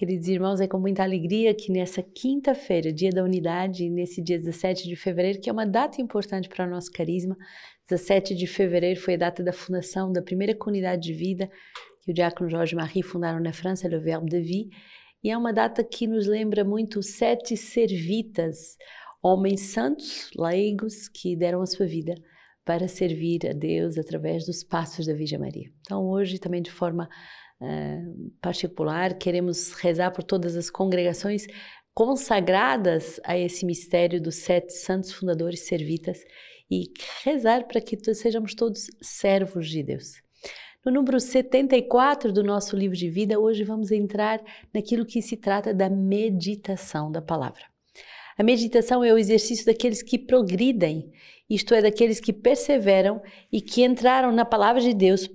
Queridos irmãos, é com muita alegria que nessa quinta-feira, dia da unidade, nesse dia 17 de fevereiro, que é uma data importante para o nosso carisma, 17 de fevereiro foi a data da fundação da primeira comunidade de vida que o diácono Jorge Marie fundaram na França, Le Verbe de Vie, e é uma data que nos lembra muito sete servitas, homens santos, leigos, que deram a sua vida para servir a Deus através dos passos da Virgem Maria. Então, hoje, também de forma particular, queremos rezar por todas as congregações consagradas a esse mistério dos sete santos fundadores servitas e rezar para que sejamos todos servos de Deus. No número 74 do nosso livro de vida, hoje vamos entrar naquilo que se trata da meditação da palavra. A meditação é o exercício daqueles que progridem, isto é, daqueles que perseveram e que entraram na palavra de Deus,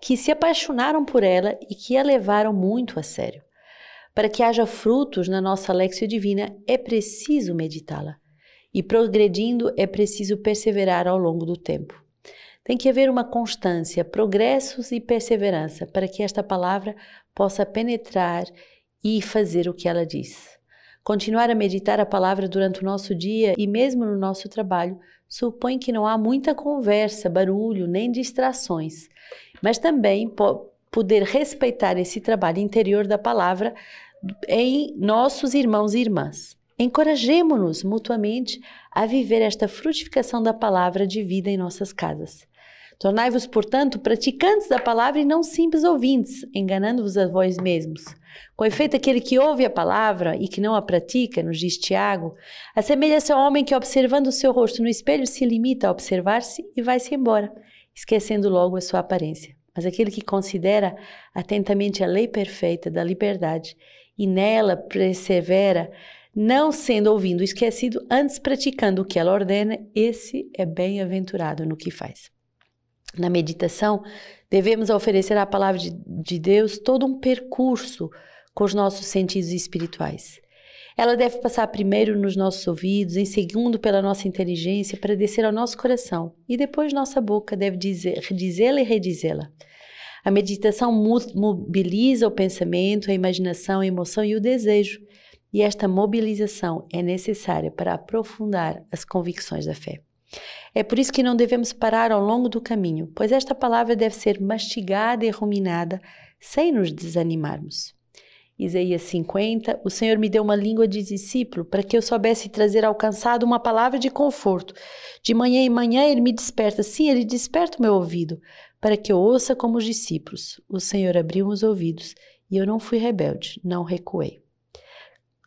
que se apaixonaram por ela e que a levaram muito a sério. Para que haja frutos na nossa lexia divina, é preciso meditá-la. E progredindo, é preciso perseverar ao longo do tempo. Tem que haver uma constância, progressos e perseverança para que esta palavra possa penetrar e fazer o que ela diz. Continuar a meditar a palavra durante o nosso dia e mesmo no nosso trabalho supõe que não há muita conversa, barulho nem distrações, mas também po poder respeitar esse trabalho interior da palavra em nossos irmãos e irmãs. Encorajemo-nos mutuamente a viver esta frutificação da palavra de vida em nossas casas. Tornai-vos, portanto, praticantes da palavra e não simples ouvintes, enganando-vos a vós mesmos. Com efeito, aquele que ouve a palavra e que não a pratica, nos diz Tiago, assemelha-se ao homem que, observando o seu rosto no espelho, se limita a observar-se e vai-se embora, esquecendo logo a sua aparência. Mas aquele que considera atentamente a lei perfeita da liberdade e nela persevera, não sendo ouvindo esquecido, antes praticando o que ela ordena, esse é bem-aventurado no que faz. Na meditação, devemos oferecer à palavra de, de Deus todo um percurso com os nossos sentidos espirituais. Ela deve passar primeiro nos nossos ouvidos, em segundo pela nossa inteligência, para descer ao nosso coração, e depois nossa boca deve dizê-la e redizê-la. A meditação mobiliza o pensamento, a imaginação, a emoção e o desejo, e esta mobilização é necessária para aprofundar as convicções da fé. É por isso que não devemos parar ao longo do caminho, pois esta palavra deve ser mastigada e ruminada sem nos desanimarmos. Isaías 50, o Senhor me deu uma língua de discípulo para que eu soubesse trazer alcançado uma palavra de conforto. De manhã em manhã ele me desperta, sim, ele desperta o meu ouvido, para que eu ouça como os discípulos. O Senhor abriu os ouvidos e eu não fui rebelde, não recuei.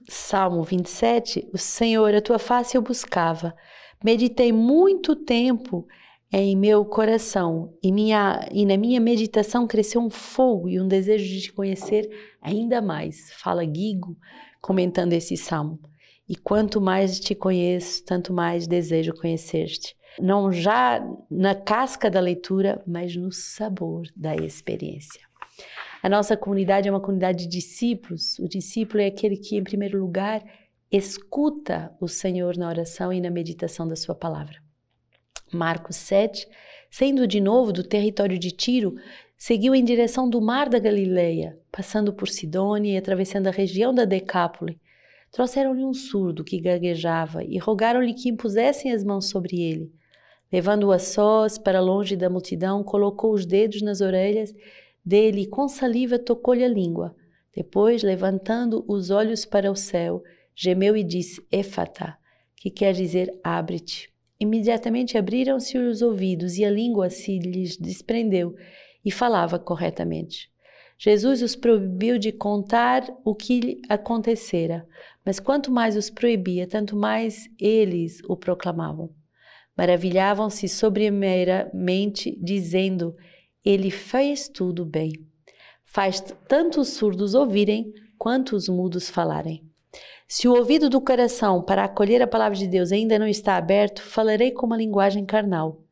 Salmo 27, o Senhor, a tua face eu buscava Meditei muito tempo em meu coração e, minha, e na minha meditação cresceu um fogo e um desejo de te conhecer ainda mais. Fala Guigo comentando esse salmo. E quanto mais te conheço, tanto mais desejo conhecer-te. Não já na casca da leitura, mas no sabor da experiência. A nossa comunidade é uma comunidade de discípulos. O discípulo é aquele que, em primeiro lugar, escuta o Senhor na oração e na meditação da sua palavra. Marcos 7, saindo de novo do território de Tiro, seguiu em direção do mar da Galileia, passando por Sidônia e atravessando a região da Decápole. Trouxeram-lhe um surdo que gaguejava e rogaram-lhe que impusessem as mãos sobre ele. Levando-o a sós para longe da multidão, colocou os dedos nas orelhas dele e com saliva tocou-lhe a língua. Depois, levantando os olhos para o céu, gemeu e disse: Efata, que quer dizer abre-te. Imediatamente abriram-se os ouvidos e a língua se lhes desprendeu e falava corretamente. Jesus os proibiu de contar o que lhe acontecera, mas quanto mais os proibia, tanto mais eles o proclamavam. Maravilhavam-se sobremeiramente, dizendo: Ele fez tudo bem. Faz tanto os surdos ouvirem, quanto os mudos falarem. Se o ouvido do coração para acolher a palavra de Deus ainda não está aberto, falarei com uma linguagem carnal.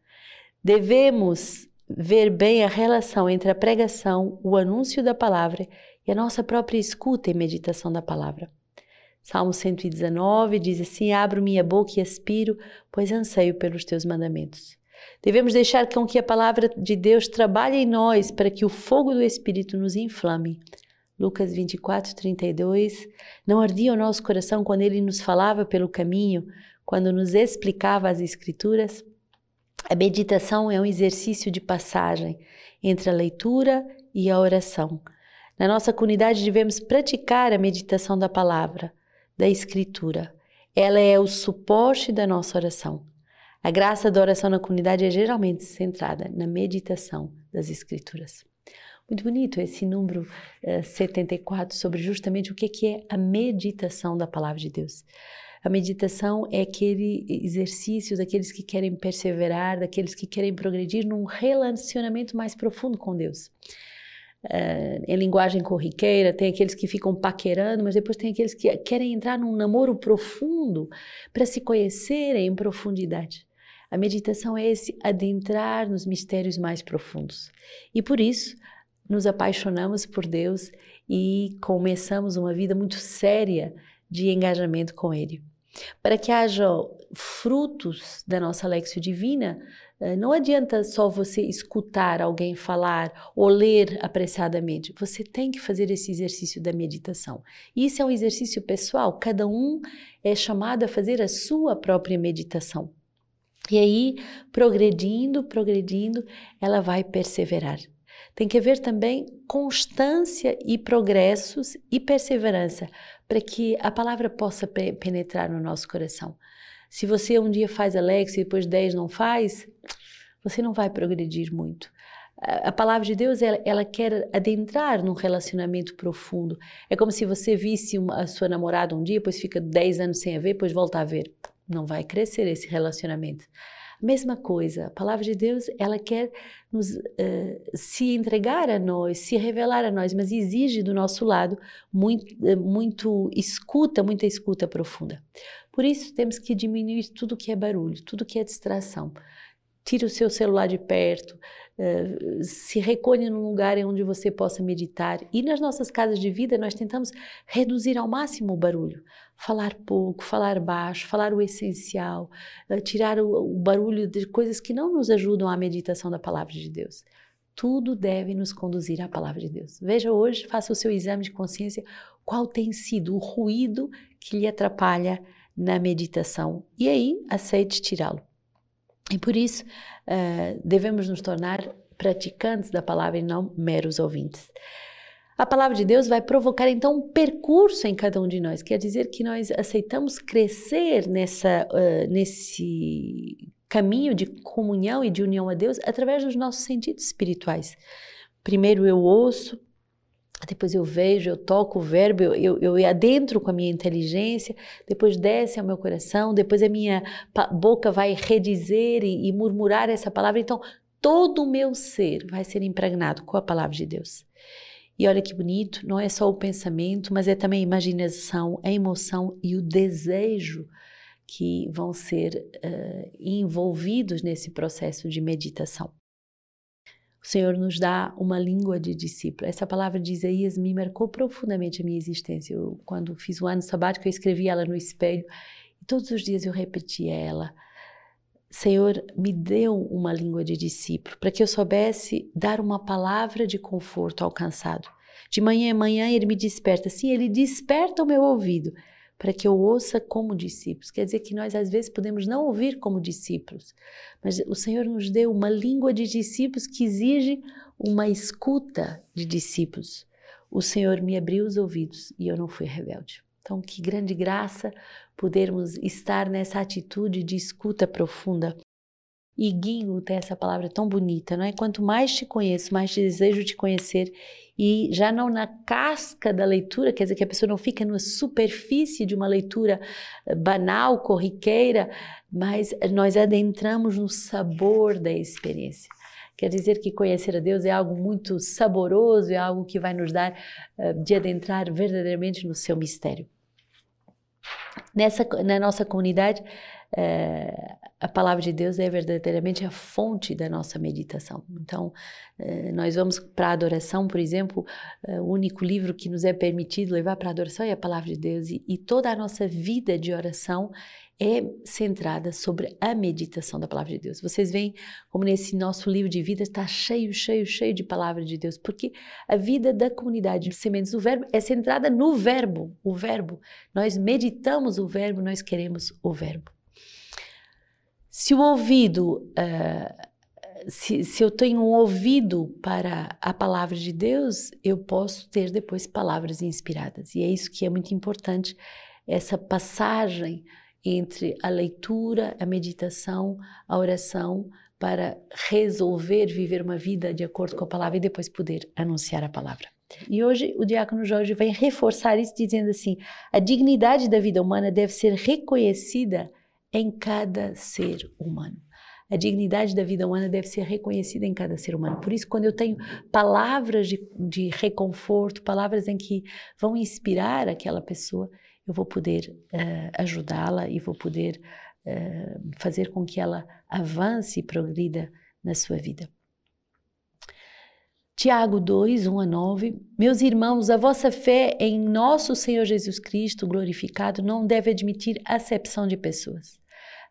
Devemos ver bem a relação entre a pregação, o anúncio da palavra e a nossa própria escuta e meditação da palavra. Salmo 119 diz assim: Abro minha boca e aspiro, pois anseio pelos teus mandamentos. Devemos deixar com que a palavra de Deus trabalhe em nós para que o fogo do Espírito nos inflame Lucas 24, 32. Não ardia o nosso coração quando ele nos falava pelo caminho, quando nos explicava as Escrituras? A meditação é um exercício de passagem entre a leitura e a oração. Na nossa comunidade devemos praticar a meditação da palavra, da Escritura. Ela é o suporte da nossa oração. A graça da oração na comunidade é geralmente centrada na meditação das Escrituras. Muito bonito esse número uh, eh, 74 sobre justamente o que, que é a meditação da palavra de Deus. A meditação é aquele exercício daqueles que querem perseverar, daqueles que querem progredir num relacionamento mais profundo com Deus. Uh, em linguagem corriqueira, tem aqueles que ficam paquerando, mas depois tem aqueles que querem entrar num namoro profundo para se conhecerem em profundidade. A meditação é esse adentrar nos mistérios mais profundos. E por isso, nos apaixonamos por Deus e começamos uma vida muito séria de engajamento com Ele. Para que haja frutos da nossa Lexio Divina, eh, não adianta só você escutar alguém falar ou ler apressadamente. Você tem que fazer esse exercício da meditação. Isso é um exercício pessoal. Cada um é chamado a fazer a sua própria meditação. E aí, progredindo, progredindo, ela vai perseverar. Tem que haver também constância e progressos e perseverança para que a palavra possa penetrar no nosso coração. Se você um dia faz Alex e depois 10 não faz, você não vai progredir muito. A palavra de Deus, ela, ela quer adentrar num relacionamento profundo. É como se você visse uma, a sua namorada um dia, depois fica 10 anos sem a ver, depois volta a ver. Não vai crescer esse relacionamento. Mesma coisa, a palavra de Deus, ela quer nos, uh, se entregar a nós, se revelar a nós, mas exige do nosso lado muito, uh, muito escuta, muita escuta profunda. Por isso, temos que diminuir tudo que é barulho, tudo que é distração. Tire o seu celular de perto, uh, se recolhe num lugar onde você possa meditar. E nas nossas casas de vida, nós tentamos reduzir ao máximo o barulho falar pouco, falar baixo, falar o essencial, eh, tirar o, o barulho de coisas que não nos ajudam à meditação da palavra de Deus. Tudo deve nos conduzir à palavra de Deus. Veja hoje, faça o seu exame de consciência, qual tem sido o ruído que lhe atrapalha na meditação e aí aceite tirá-lo. E por isso uh, devemos nos tornar praticantes da palavra e não meros ouvintes. A palavra de Deus vai provocar então um percurso em cada um de nós, quer dizer que nós aceitamos crescer nessa, uh, nesse caminho de comunhão e de união a Deus através dos nossos sentidos espirituais. Primeiro eu ouço, depois eu vejo, eu toco o verbo, eu, eu, eu adentro com a minha inteligência, depois desce ao meu coração, depois a minha boca vai redizer e, e murmurar essa palavra. Então, todo o meu ser vai ser impregnado com a palavra de Deus. E olha que bonito, não é só o pensamento, mas é também a imaginação, a emoção e o desejo que vão ser uh, envolvidos nesse processo de meditação. O Senhor nos dá uma língua de discípulo. Essa palavra de Isaías me marcou profundamente a minha existência. Eu, quando fiz o ano sabático, eu escrevi ela no espelho e todos os dias eu repetia ela. Senhor, me deu uma língua de discípulo para que eu soubesse dar uma palavra de conforto ao cansado. De manhã em manhã ele me desperta. Sim, ele desperta o meu ouvido para que eu ouça como discípulos. Quer dizer que nós às vezes podemos não ouvir como discípulos, mas o Senhor nos deu uma língua de discípulos que exige uma escuta de discípulos. O Senhor me abriu os ouvidos e eu não fui rebelde. Então, que grande graça podermos estar nessa atitude de escuta profunda. E guingo tem essa palavra tão bonita, não é? Quanto mais te conheço, mais desejo te conhecer. E já não na casca da leitura, quer dizer que a pessoa não fica na superfície de uma leitura eh, banal, corriqueira, mas nós adentramos no sabor da experiência. Quer dizer que conhecer a Deus é algo muito saboroso, é algo que vai nos dar uh, de adentrar verdadeiramente no seu mistério. Nessa, na nossa comunidade, é, a palavra de Deus é verdadeiramente a fonte da nossa meditação. Então, é, nós vamos para a adoração, por exemplo, é, o único livro que nos é permitido levar para a adoração é a palavra de Deus, e, e toda a nossa vida de oração é centrada sobre a meditação da palavra de Deus. Vocês veem como nesse nosso livro de vida está cheio, cheio, cheio de palavra de Deus, porque a vida da comunidade de sementes do verbo é centrada no verbo, o verbo. Nós meditamos o verbo, nós queremos o verbo. Se o ouvido, uh, se, se eu tenho um ouvido para a palavra de Deus, eu posso ter depois palavras inspiradas. E é isso que é muito importante, essa passagem entre a leitura, a meditação, a oração, para resolver viver uma vida de acordo com a palavra e depois poder anunciar a palavra. E hoje o diácono Jorge vem reforçar isso dizendo assim: a dignidade da vida humana deve ser reconhecida em cada ser humano. A dignidade da vida humana deve ser reconhecida em cada ser humano. Por isso, quando eu tenho palavras de, de reconforto, palavras em que vão inspirar aquela pessoa, eu vou poder uh, ajudá-la e vou poder uh, fazer com que ela avance e progrida na sua vida. Tiago 2, 1 a 9. Meus irmãos, a vossa fé em nosso Senhor Jesus Cristo glorificado não deve admitir acepção de pessoas.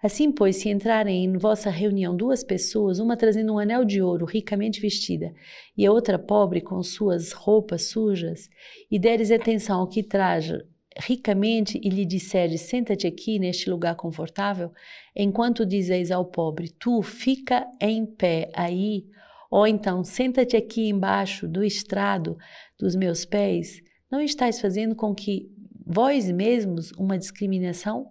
Assim, pois, se entrarem em vossa reunião duas pessoas, uma trazendo um anel de ouro ricamente vestida e a outra pobre com suas roupas sujas, e deres atenção ao que traz ricamente e lhe disseres: Senta-te aqui neste lugar confortável, enquanto dizeis ao pobre: Tu fica em pé aí, ou então senta-te aqui embaixo do estrado dos meus pés, não estáis fazendo com que vós mesmos uma discriminação?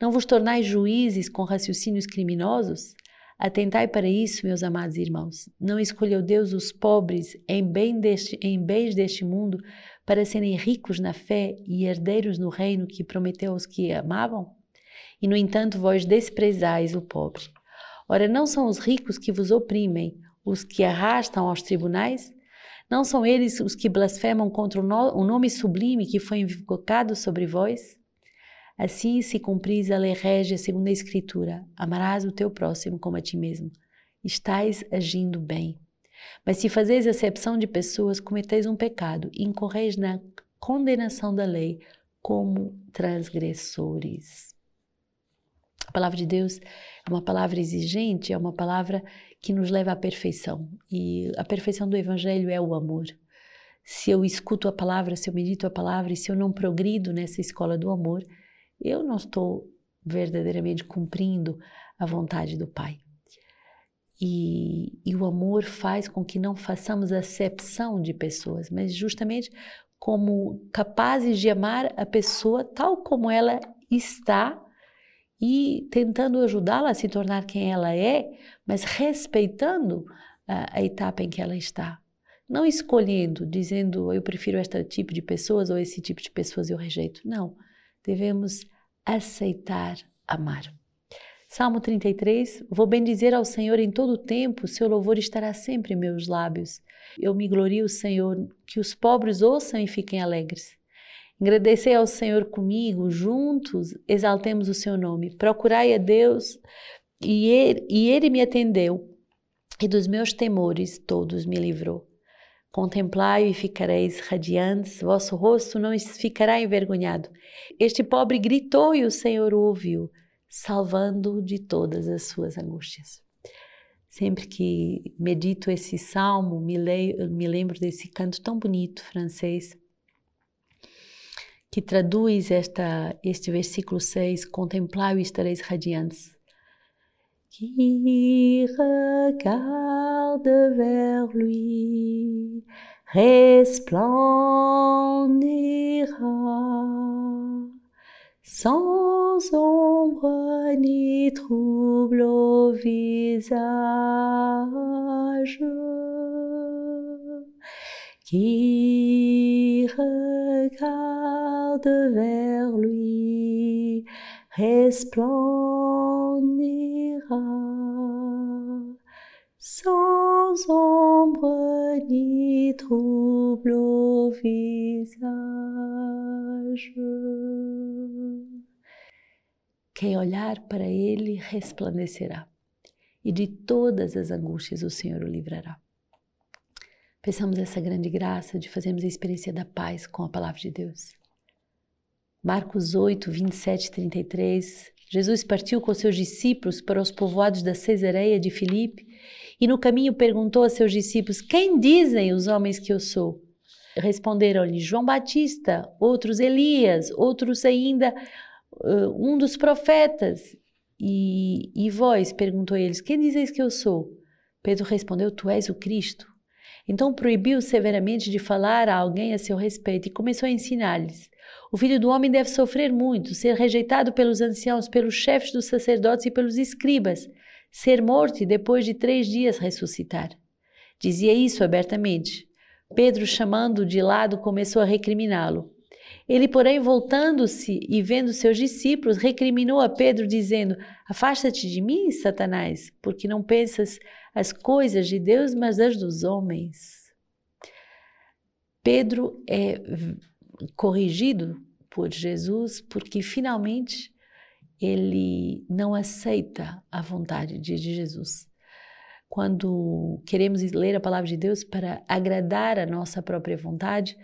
Não vos tornais juízes com raciocínios criminosos? Atentai para isso, meus amados irmãos. Não escolheu Deus os pobres em, bem deste, em bens deste mundo para serem ricos na fé e herdeiros no reino que prometeu aos que amavam? E, no entanto, vós desprezais o pobre. Ora, não são os ricos que vos oprimem, os que arrastam aos tribunais? Não são eles os que blasfemam contra o, o nome sublime que foi invocado sobre vós? Assim se cumpris a lei régia segundo a Escritura: amarás o teu próximo como a ti mesmo. Estais agindo bem. Mas se fazeis acepção de pessoas, cometeis um pecado e incorreis na condenação da lei como transgressores. A palavra de Deus é uma palavra exigente, é uma palavra que nos leva à perfeição. E a perfeição do Evangelho é o amor. Se eu escuto a palavra, se eu medito a palavra e se eu não progrido nessa escola do amor, eu não estou verdadeiramente cumprindo a vontade do Pai. E, e, o amor faz com que não façamos acepção de pessoas, mas justamente como capazes de amar a pessoa tal como ela está e tentando ajudá-la a se tornar quem ela é, mas respeitando a, a etapa em que ela está. Não escolhendo, dizendo eu prefiro este tipo de pessoas ou esse tipo de pessoas eu rejeito. Não. Devemos aceitar amar. Salmo 33: Vou bendizer ao Senhor em todo o tempo, seu louvor estará sempre em meus lábios. Eu me glorio, Senhor, que os pobres ouçam e fiquem alegres. Agradecei ao Senhor comigo, juntos exaltemos o seu nome. Procurai a Deus e ele, e ele me atendeu, e dos meus temores todos me livrou. Contemplai-o e ficareis radiantes, vosso rosto não ficará envergonhado. Este pobre gritou e o Senhor ouviu salvando de todas as suas angústias. Sempre que medito esse salmo, me, leio, me lembro desse canto tão bonito francês que traduz esta, este versículo 6: Contemplai e estareis radiantes. Qui regarde vers lui resplendira sans ombre ni trouble au visage, qui regarde vers lui resplendira sans ombre ni trouble au visage. Quem olhar para ele resplandecerá, e de todas as angústias o Senhor o livrará. Peçamos essa grande graça de fazermos a experiência da paz com a palavra de Deus. Marcos 8, 27 e 33. Jesus partiu com seus discípulos para os povoados da Cesareia de Filipe e no caminho perguntou a seus discípulos: Quem dizem os homens que eu sou? Responderam-lhe João Batista, outros Elias, outros ainda um dos profetas. E, e vós, perguntou eles, quem dizeis que eu sou? Pedro respondeu: Tu és o Cristo. Então proibiu severamente de falar a alguém a seu respeito e começou a ensinar-lhes: O filho do homem deve sofrer muito, ser rejeitado pelos anciãos, pelos chefes dos sacerdotes e pelos escribas, ser morto e depois de três dias ressuscitar. Dizia isso abertamente. Pedro, chamando-o de lado, começou a recriminá-lo. Ele, porém, voltando-se e vendo seus discípulos, recriminou a Pedro, dizendo: Afasta-te de mim, Satanás, porque não pensas as coisas de Deus, mas as dos homens. Pedro é corrigido por Jesus porque finalmente ele não aceita a vontade de Jesus. Quando queremos ler a palavra de Deus para agradar a nossa própria vontade,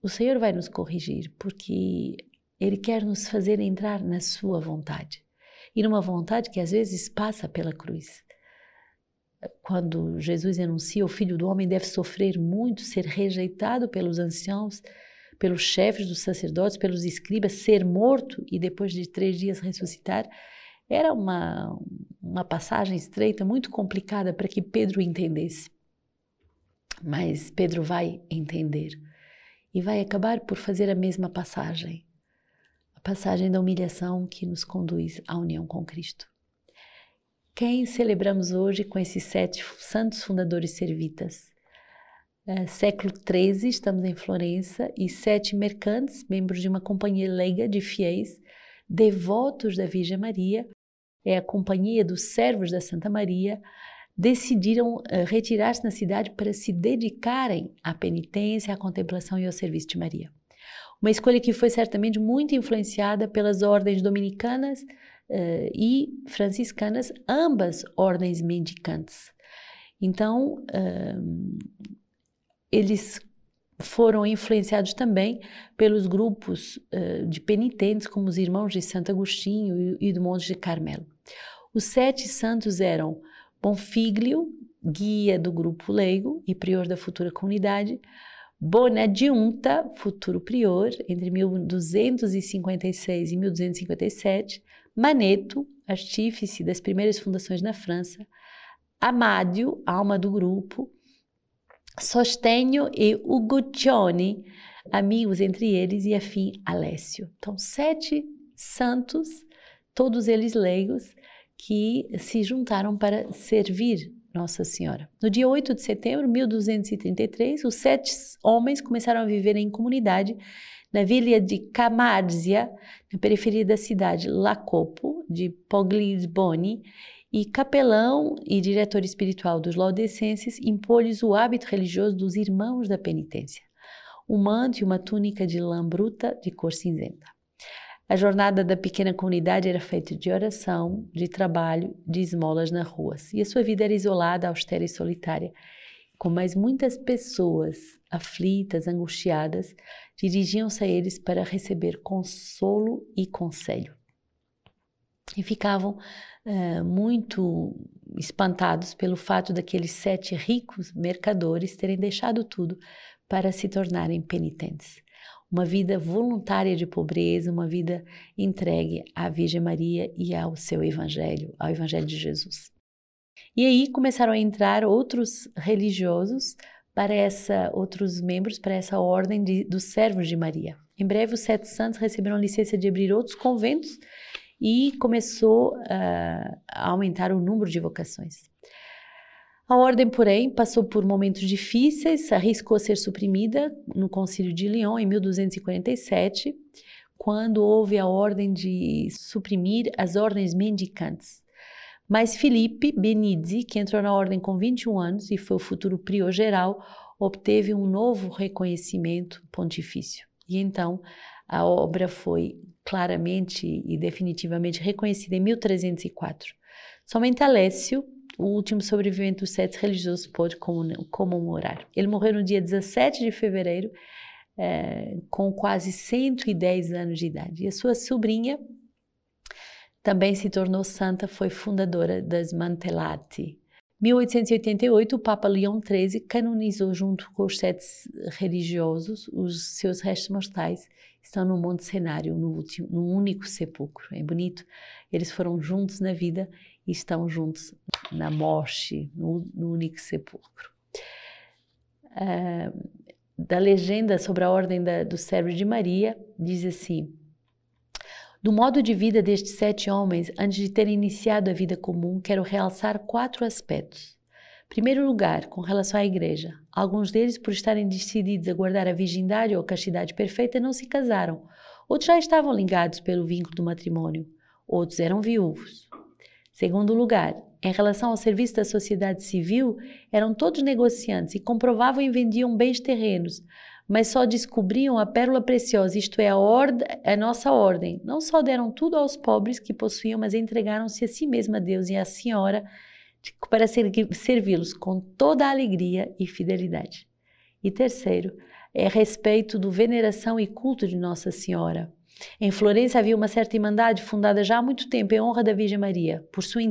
o Senhor vai nos corrigir, porque Ele quer nos fazer entrar na Sua vontade. E numa vontade que às vezes passa pela cruz. Quando Jesus anuncia o Filho do Homem deve sofrer muito, ser rejeitado pelos anciãos, pelos chefes dos sacerdotes, pelos escribas, ser morto e depois de três dias ressuscitar, era uma, uma passagem estreita, muito complicada para que Pedro entendesse. Mas Pedro vai entender e vai acabar por fazer a mesma passagem a passagem da humilhação que nos conduz à união com Cristo. Quem celebramos hoje com esses sete santos fundadores servitas? É, século XIII, estamos em Florença, e sete mercantes, membros de uma companhia leiga de fiéis, devotos da Virgem Maria, é a companhia dos servos da Santa Maria, decidiram uh, retirar-se na cidade para se dedicarem à penitência, à contemplação e ao serviço de Maria. Uma escolha que foi certamente muito influenciada pelas ordens dominicanas uh, e franciscanas, ambas ordens mendicantes. Então, uh, eles foram influenciados também pelos grupos uh, de penitentes, como os irmãos de Santo Agostinho e, e do Monte de Carmelo. Os sete santos eram Bonfiglio, guia do grupo leigo e prior da futura comunidade, Bonadiunta, futuro prior, entre 1256 e 1257, Maneto, artífice das primeiras fundações na França, Amádio, alma do grupo, Sostenho e Uguccione, amigos entre eles, e afim Alessio. Então, sete santos, todos eles leigos, que se juntaram para servir Nossa Senhora. No dia 8 de setembro de 1233, os sete homens começaram a viver em comunidade na vila de Camarzia, na periferia da cidade Lacopo, de Pogliesboni, e capelão e diretor espiritual dos laudecenses impôs-lhes o hábito religioso dos irmãos da penitência, um manto e uma túnica de lã bruta de cor cinzenta. A jornada da pequena comunidade era feita de oração, de trabalho, de esmolas nas ruas, e a sua vida era isolada, austera e solitária, com mais muitas pessoas aflitas, angustiadas, dirigiam-se a eles para receber consolo e conselho. E ficavam uh, muito espantados pelo fato daqueles sete ricos mercadores terem deixado tudo para se tornarem penitentes. Uma vida voluntária de pobreza, uma vida entregue à Virgem Maria e ao seu Evangelho, ao Evangelho de Jesus. E aí começaram a entrar outros religiosos para essa, outros membros para essa ordem de, dos servos de Maria. Em breve, os sete santos receberam licença de abrir outros conventos e começou uh, a aumentar o número de vocações. A ordem, porém, passou por momentos difíceis, arriscou ser suprimida no Concílio de Lyon em 1247, quando houve a ordem de suprimir as ordens mendicantes. Mas Felipe Benizzi, que entrou na ordem com 21 anos e foi o futuro prior geral, obteve um novo reconhecimento pontifício. E então A obra foi claramente e definitivamente reconhecida em 1304. Somente Alessio, o último sobrevivente dos sete religiosos, pôde comemorar. Ele morreu no dia 17 de fevereiro, é, com quase 110 anos de idade. E a sua sobrinha também se tornou santa, foi fundadora das Mantellati. 1888, o Papa Leão XIII canonizou junto com os sete religiosos os seus restos mortais estão no Monte Cenário, no, último, no único sepulcro. É bonito. Eles foram juntos na vida e estão juntos na morte, no, no único sepulcro. Uh, da legenda sobre a ordem da, do Servo de Maria, diz assim: do modo de vida destes sete homens, antes de terem iniciado a vida comum, quero realçar quatro aspectos. Primeiro lugar, com relação à igreja. Alguns deles, por estarem decididos a guardar a virgindade ou a castidade perfeita, não se casaram. Outros já estavam ligados pelo vínculo do matrimônio. Outros eram viúvos. Segundo lugar, em relação ao serviço da sociedade civil, eram todos negociantes e comprovavam e vendiam bens terrenos, mas só descobriam a pérola preciosa, isto é, a, a nossa ordem. Não só deram tudo aos pobres que possuíam, mas entregaram-se a si mesma a Deus e à Senhora para servi-los com toda a alegria e fidelidade. E terceiro, é respeito do veneração e culto de Nossa Senhora. Em Florença havia uma certa irmandade fundada já há muito tempo em honra da Virgem Maria, por sua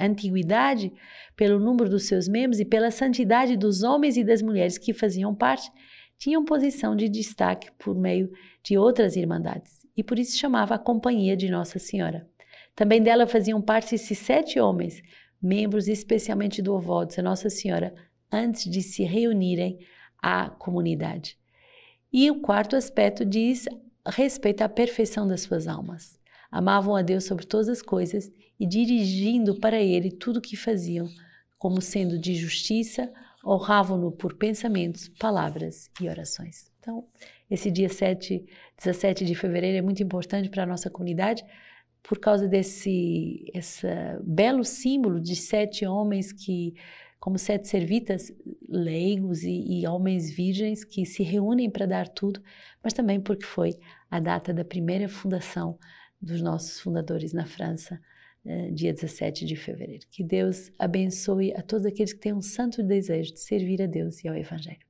antiguidade, pelo número dos seus membros e pela santidade dos homens e das mulheres que faziam parte tinham posição de destaque por meio de outras irmandades e por isso chamava a Companhia de Nossa Senhora. Também dela faziam parte esses sete homens, membros especialmente do Ovodes, a Nossa Senhora, antes de se reunirem à comunidade. E o quarto aspecto diz respeito à perfeição das suas almas. Amavam a Deus sobre todas as coisas e dirigindo para Ele tudo o que faziam, como sendo de justiça, honravam-no por pensamentos, palavras e orações. Então, esse dia 7, 17 de fevereiro é muito importante para a nossa comunidade por causa desse esse belo símbolo de sete homens que, como sete servitas leigos e, e homens virgens que se reúnem para dar tudo, mas também porque foi a data da primeira fundação dos nossos fundadores na França, eh, dia 17 de fevereiro. Que Deus abençoe a todos aqueles que têm um santo desejo de servir a Deus e ao Evangelho.